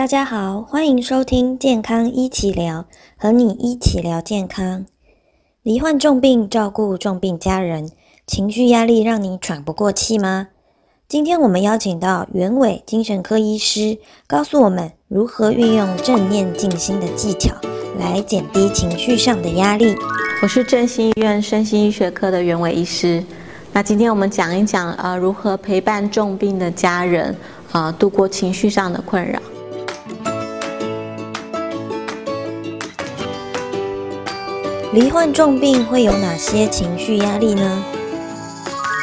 大家好，欢迎收听健康一起聊，和你一起聊健康。罹患重病，照顾重病家人，情绪压力让你喘不过气吗？今天我们邀请到袁伟精神科医师，告诉我们如何运用正念静心的技巧，来减低情绪上的压力。我是振兴医院身心医学科的袁伟医师。那今天我们讲一讲，呃，如何陪伴重病的家人，啊，度过情绪上的困扰。罹患重病会有哪些情绪压力呢？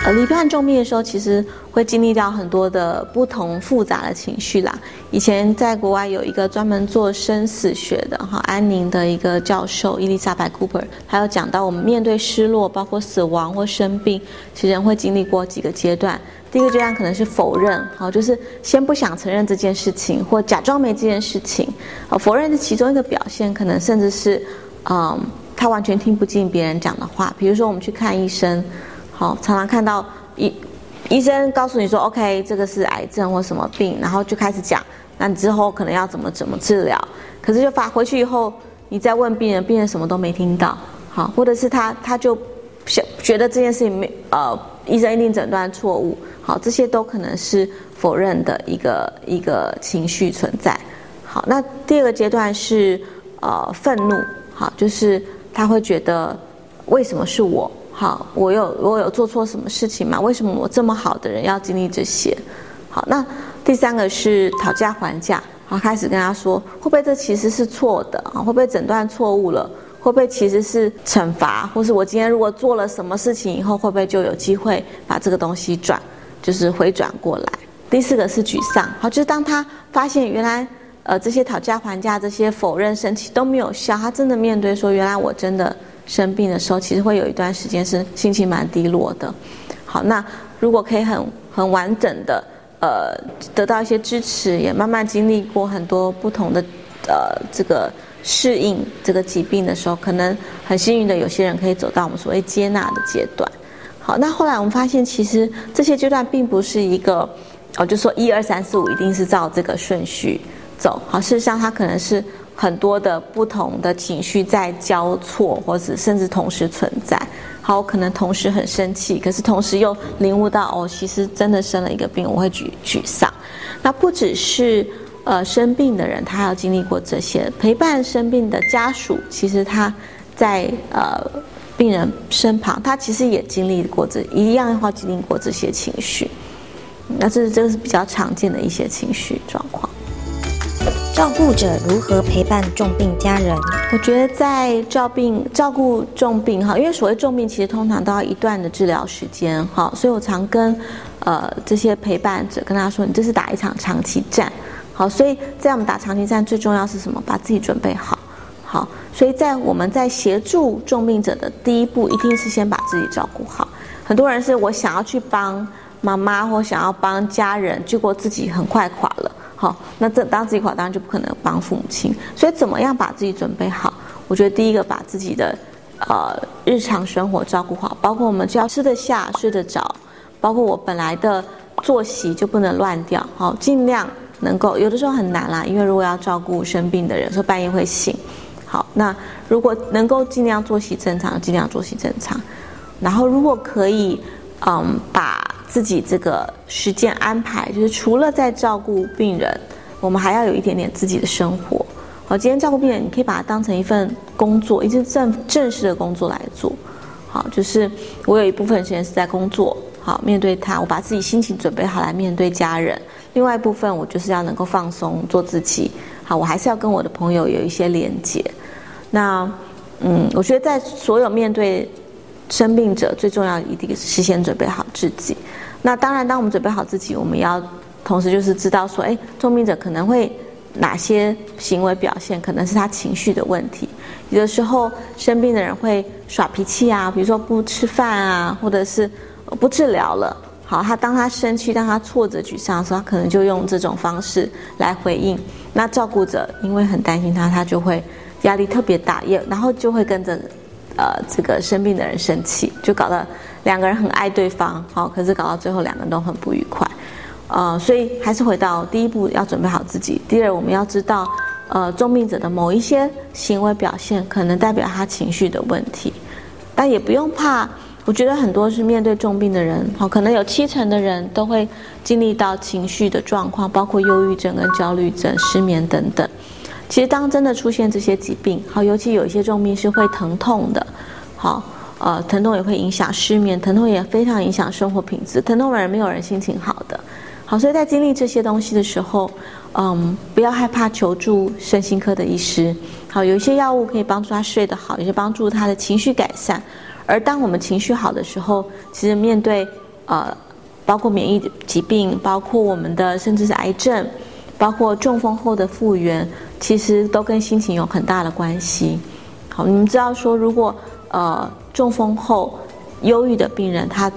呃，罹患重病的时候，其实会经历到很多的不同复杂的情绪啦。以前在国外有一个专门做生死学的哈，安宁的一个教授伊丽莎白·库珀，他有讲到我们面对失落，包括死亡或生病，其实人会经历过几个阶段。第一个阶段可能是否认，好，就是先不想承认这件事情，或假装没这件事情。否认是其中一个表现，可能甚至是，嗯。他完全听不进别人讲的话。比如说，我们去看医生，好，常常看到医医生告诉你说：“OK，这个是癌症或什么病。”然后就开始讲，那你之后可能要怎么怎么治疗。可是就发回去以后，你再问病人，病人什么都没听到，好，或者是他他就想觉得这件事情没呃，医生一定诊断错误，好，这些都可能是否认的一个一个情绪存在。好，那第二个阶段是呃愤怒，好，就是。他会觉得，为什么是我？好，我有我有做错什么事情吗？为什么我这么好的人要经历这些？好，那第三个是讨价还价，好，开始跟他说，会不会这其实是错的啊？会不会诊断错误了？会不会其实是惩罚？或是我今天如果做了什么事情以后，会不会就有机会把这个东西转，就是回转过来？第四个是沮丧，好，就是当他发现原来。呃，这些讨价还价、这些否认、生气都没有效。他真的面对说，原来我真的生病的时候，其实会有一段时间是心情蛮低落的。好，那如果可以很很完整的呃得到一些支持，也慢慢经历过很多不同的呃这个适应这个疾病的时候，可能很幸运的有些人可以走到我们所谓接纳的阶段。好，那后来我们发现，其实这些阶段并不是一个哦，就说一二三四五一定是照这个顺序。走好，事实上，它可能是很多的不同的情绪在交错，或者甚至同时存在。好，可能同时很生气，可是同时又领悟到，哦，其实真的生了一个病，我会沮沮丧。那不只是呃生病的人，他还要经历过这些，陪伴生病的家属，其实他在呃病人身旁，他其实也经历过这一样的话，经历过这些情绪。那这是这个是比较常见的一些情绪状况。照顾者如何陪伴重病家人？我觉得在照病照顾重病哈，因为所谓重病其实通常都要一段的治疗时间哈，所以我常跟呃这些陪伴者跟他说，你这是打一场长期战，好，所以在我们打长期战最重要是什么？把自己准备好，好，所以在我们在协助重病者的第一步，一定是先把自己照顾好。很多人是我想要去帮妈妈或想要帮家人，结果自己很快垮了。好，那这当自己垮，当然就不可能帮父母亲。所以怎么样把自己准备好？我觉得第一个把自己的呃日常生活照顾好，包括我们只要吃得下、睡得着，包括我本来的作息就不能乱掉。好，尽量能够有的时候很难啦，因为如果要照顾生病的人，说半夜会醒。好，那如果能够尽量作息正常，尽量作息正常。然后如果可以，嗯，把。自己这个时间安排，就是除了在照顾病人，我们还要有一点点自己的生活。好，今天照顾病人，你可以把它当成一份工作，一件正正式的工作来做。好，就是我有一部分时间是在工作，好面对他，我把自己心情准备好来面对家人。另外一部分，我就是要能够放松，做自己。好，我还是要跟我的朋友有一些连接。那，嗯，我觉得在所有面对。生病者最重要一定是先准备好自己。那当然，当我们准备好自己，我们要同时就是知道说，哎，重病者可能会哪些行为表现，可能是他情绪的问题。有的时候生病的人会耍脾气啊，比如说不吃饭啊，或者是不治疗了。好，他当他生气、当他挫折、沮丧的时候，他可能就用这种方式来回应。那照顾者因为很担心他，他就会压力特别大，也然后就会跟着。呃，这个生病的人生气，就搞得两个人很爱对方，好，可是搞到最后两个人都很不愉快。呃，所以还是回到第一步，要准备好自己。第二，我们要知道，呃，重病者的某一些行为表现可能代表他情绪的问题，但也不用怕。我觉得很多是面对重病的人，好，可能有七成的人都会经历到情绪的状况，包括忧郁症跟焦虑症、失眠等等。其实，当真的出现这些疾病，好，尤其有一些重病是会疼痛的，好，呃，疼痛也会影响失眠，疼痛也非常影响生活品质，疼痛的人没有人心情好的，好，所以在经历这些东西的时候，嗯，不要害怕求助身心科的医师，好，有一些药物可以帮助他睡得好，有些帮助他的情绪改善，而当我们情绪好的时候，其实面对呃，包括免疫疾病，包括我们的甚至是癌症，包括中风后的复原。其实都跟心情有很大的关系。好，你们知道说，如果呃中风后忧郁的病人，他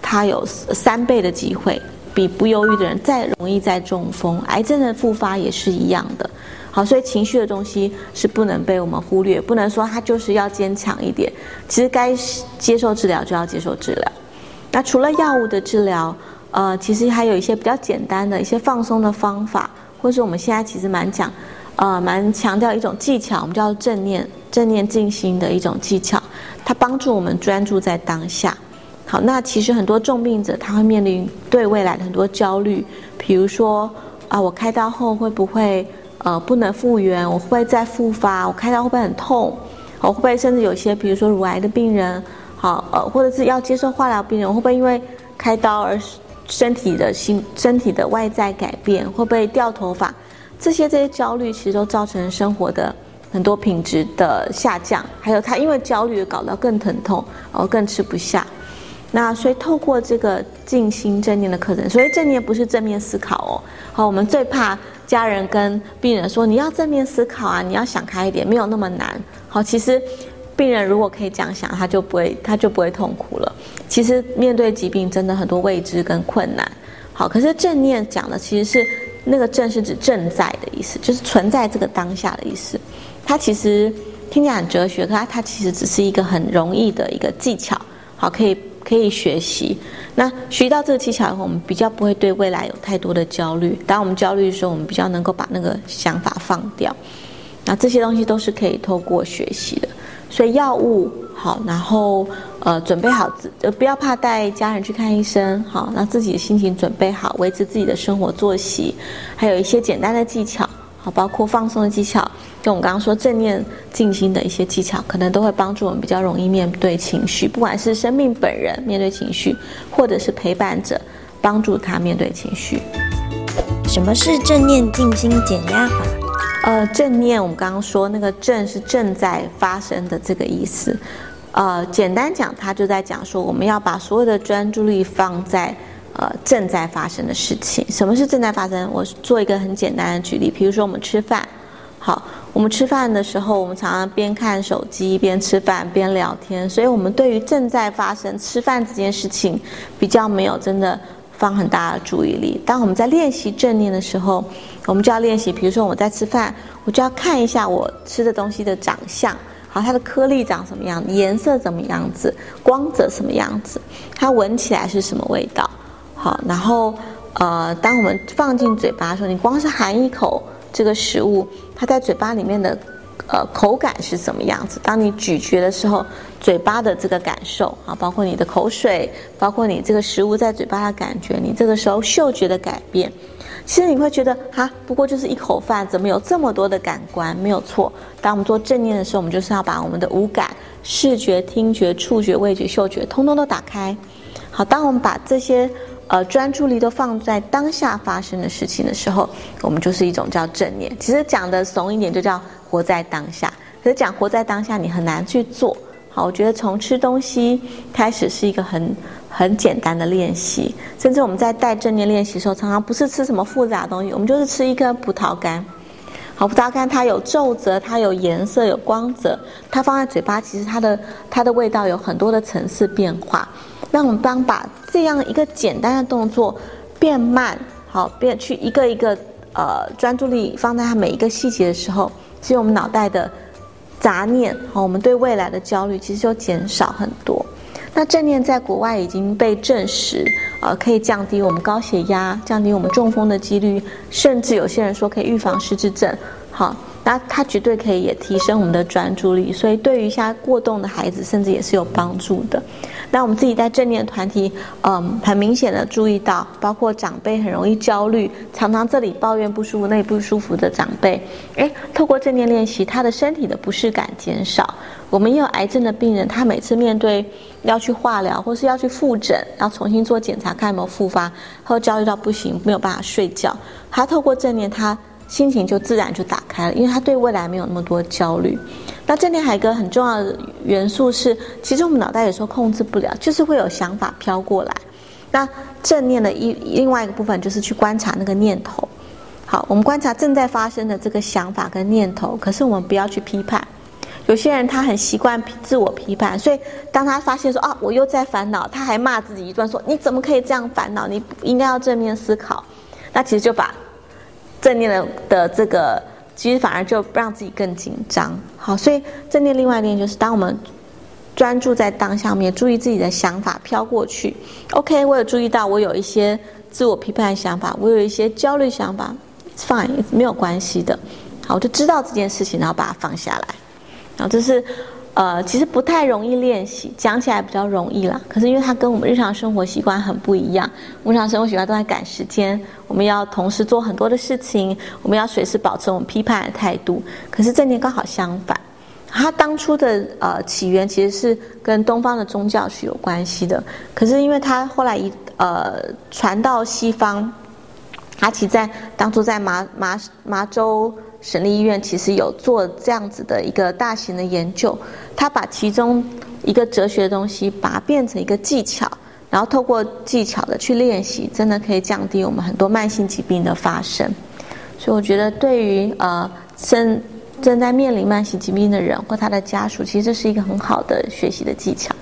他有三倍的机会比不忧郁的人再容易再中风，癌症的复发也是一样的。好，所以情绪的东西是不能被我们忽略，不能说他就是要坚强一点。其实该接受治疗就要接受治疗。那除了药物的治疗，呃，其实还有一些比较简单的一些放松的方法，或是我们现在其实蛮讲。呃，蛮强调一种技巧，我们叫正念，正念静心的一种技巧，它帮助我们专注在当下。好，那其实很多重病者他会面临对未来的很多焦虑，比如说啊，我开刀后会不会呃不能复原？我会不会再复发？我开刀会不会很痛？我会不会甚至有些，比如说乳癌的病人，好呃，或者是要接受化疗病人，会不会因为开刀而身体的心身体的外在改变？会不会掉头发？这些这些焦虑其实都造成生活的很多品质的下降，还有他因为焦虑搞到更疼痛，而更吃不下。那所以透过这个静心正念的课程，所以正念不是正面思考哦。好，我们最怕家人跟病人说你要正面思考啊，你要想开一点，没有那么难。好，其实病人如果可以这样想，他就不会他就不会痛苦了。其实面对疾病真的很多未知跟困难。好，可是正念讲的其实是。那个正是指正在的意思，就是存在这个当下的意思。它其实听起来很哲学，可它它其实只是一个很容易的一个技巧，好，可以可以学习。那学到这个技巧以后，我们比较不会对未来有太多的焦虑。当我们焦虑的时候，我们比较能够把那个想法放掉。那这些东西都是可以透过学习的。所以药物好，然后呃准备好自呃不要怕带家人去看医生，好，让自己的心情准备好，维持自己的生活作息，还有一些简单的技巧，好，包括放松的技巧，跟我们刚刚说正念静心的一些技巧，可能都会帮助我们比较容易面对情绪，不管是生命本人面对情绪，或者是陪伴者帮助他面对情绪。什么是正念静心减压法？呃，正念，我们刚刚说那个正是正在发生的这个意思。呃，简单讲，他就在讲说，我们要把所有的专注力放在呃正在发生的事情。什么是正在发生？我做一个很简单的举例，比如说我们吃饭，好，我们吃饭的时候，我们常常边看手机边吃饭边聊天，所以我们对于正在发生吃饭这件事情比较没有真的。放很大的注意力。当我们在练习正念的时候，我们就要练习。比如说，我在吃饭，我就要看一下我吃的东西的长相，好，它的颗粒长什么样，颜色怎么样子，光泽什么样子，它闻起来是什么味道，好。然后，呃，当我们放进嘴巴的时候，你光是含一口这个食物，它在嘴巴里面的。呃，口感是什么样子？当你咀嚼的时候，嘴巴的这个感受啊，包括你的口水，包括你这个食物在嘴巴的感觉，你这个时候嗅觉的改变，其实你会觉得哈，不过就是一口饭，怎么有这么多的感官？没有错。当我们做正念的时候，我们就是要把我们的五感——视觉、听觉、触觉、味觉、嗅觉——通通都打开。好，当我们把这些呃专注力都放在当下发生的事情的时候，我们就是一种叫正念。其实讲的怂一点，就叫。活在当下，可是讲活在当下，你很难去做好。我觉得从吃东西开始是一个很很简单的练习，甚至我们在带正念练习的时候，常常不是吃什么复杂的东西，我们就是吃一根葡萄干。好，葡萄干它有皱褶，它有颜色，有光泽，它放在嘴巴，其实它的它的味道有很多的层次变化。那我们当把这样一个简单的动作变慢，好变去一个一个呃专注力放在它每一个细节的时候。其实我们脑袋的杂念，好，我们对未来的焦虑，其实就减少很多。那正念在国外已经被证实，呃，可以降低我们高血压，降低我们中风的几率，甚至有些人说可以预防失智症。好，那它绝对可以也提升我们的专注力，所以对于现在过动的孩子，甚至也是有帮助的。那我们自己在正念团体，嗯，很明显的注意到，包括长辈很容易焦虑，常常这里抱怨不舒服，那里不舒服的长辈，诶，透过正念练习，他的身体的不适感减少。我们也有癌症的病人，他每次面对要去化疗或是要去复诊，要重新做检查看有没有复发，他会焦虑到不行，没有办法睡觉。他透过正念，他心情就自然就打开了，因为他对未来没有那么多焦虑。那正念还有一个很重要的元素是，其实我们脑袋有时候控制不了，就是会有想法飘过来。那正念的一另外一个部分就是去观察那个念头。好，我们观察正在发生的这个想法跟念头，可是我们不要去批判。有些人他很习惯自我批判，所以当他发现说啊我又在烦恼，他还骂自己一段说你怎么可以这样烦恼？你应该要正面思考。那其实就把正念的的这个。其实反而就让自己更紧张。好，所以正念另外一点就是，当我们专注在当下面，注意自己的想法飘过去。OK，我有注意到我有一些自我批判的想法，我有一些焦虑想法，Fine，没有关系的。好，我就知道这件事情，然后把它放下来。然后这是。呃，其实不太容易练习，讲起来比较容易啦。可是因为它跟我们日常生活习惯很不一样，日常生活习惯都在赶时间，我们要同时做很多的事情，我们要随时保持我们批判的态度。可是正念刚好相反，它当初的呃起源其实是跟东方的宗教是有关系的。可是因为它后来一呃传到西方，它其在当初在麻麻麻州。省立医院其实有做这样子的一个大型的研究，他把其中一个哲学的东西，把它变成一个技巧，然后透过技巧的去练习，真的可以降低我们很多慢性疾病的发生。所以我觉得，对于呃正正在面临慢性疾病的人或他的家属，其实这是一个很好的学习的技巧。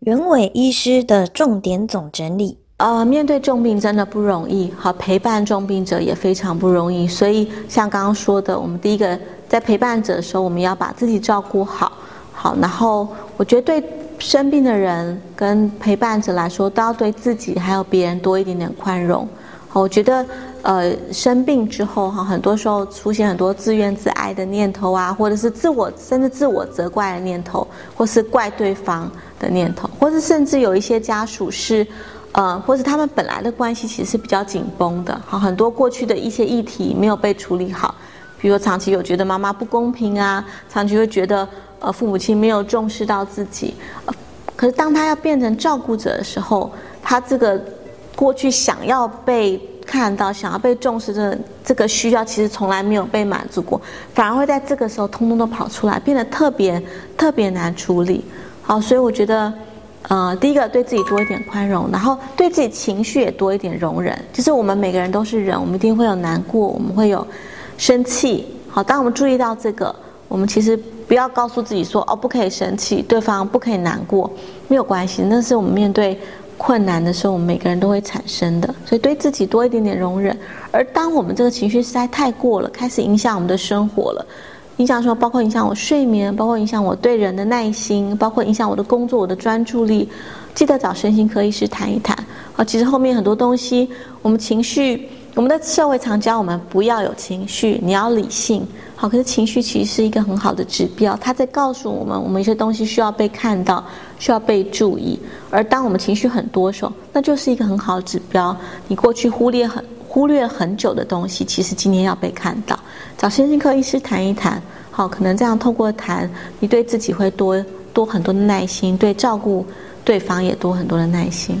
袁伟医师的重点总整理。呃，面对重病真的不容易，好陪伴重病者也非常不容易。所以像刚刚说的，我们第一个在陪伴者的时候，我们要把自己照顾好，好。然后我觉得对生病的人跟陪伴者来说，都要对自己还有别人多一点点宽容。好，我觉得呃生病之后哈，很多时候出现很多自怨自艾的念头啊，或者是自我甚至自我责怪的念头，或是怪对方的念头，或是甚至有一些家属是。呃，或者他们本来的关系其实是比较紧绷的，好，很多过去的一些议题没有被处理好，比如长期有觉得妈妈不公平啊，长期会觉得呃父母亲没有重视到自己，可是当他要变成照顾者的时候，他这个过去想要被看到、想要被重视的这个需要，其实从来没有被满足过，反而会在这个时候通通都跑出来，变得特别特别难处理。好，所以我觉得。呃，第一个对自己多一点宽容，然后对自己情绪也多一点容忍。就是我们每个人都是人，我们一定会有难过，我们会有生气。好，当我们注意到这个，我们其实不要告诉自己说哦，不可以生气，对方不可以难过，没有关系。那是我们面对困难的时候，我们每个人都会产生的。所以对自己多一点点容忍。而当我们这个情绪实在太过了，开始影响我们的生活了。影响说，包括影响我睡眠，包括影响我对人的耐心，包括影响我的工作、我的专注力。记得找身心科医师谈一谈。啊，其实后面很多东西，我们情绪，我们的社会常教我们不要有情绪，你要理性。好，可是情绪其实是一个很好的指标，它在告诉我们，我们一些东西需要被看到，需要被注意。而当我们情绪很多时候，那就是一个很好的指标。你过去忽略很。忽略很久的东西，其实今天要被看到。找身心科医师谈一谈，好，可能这样透过谈，你对自己会多多很多的耐心，对照顾对方也多很多的耐心。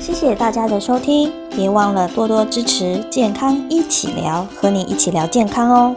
谢谢大家的收听，别忘了多多支持健康一起聊，和你一起聊健康哦。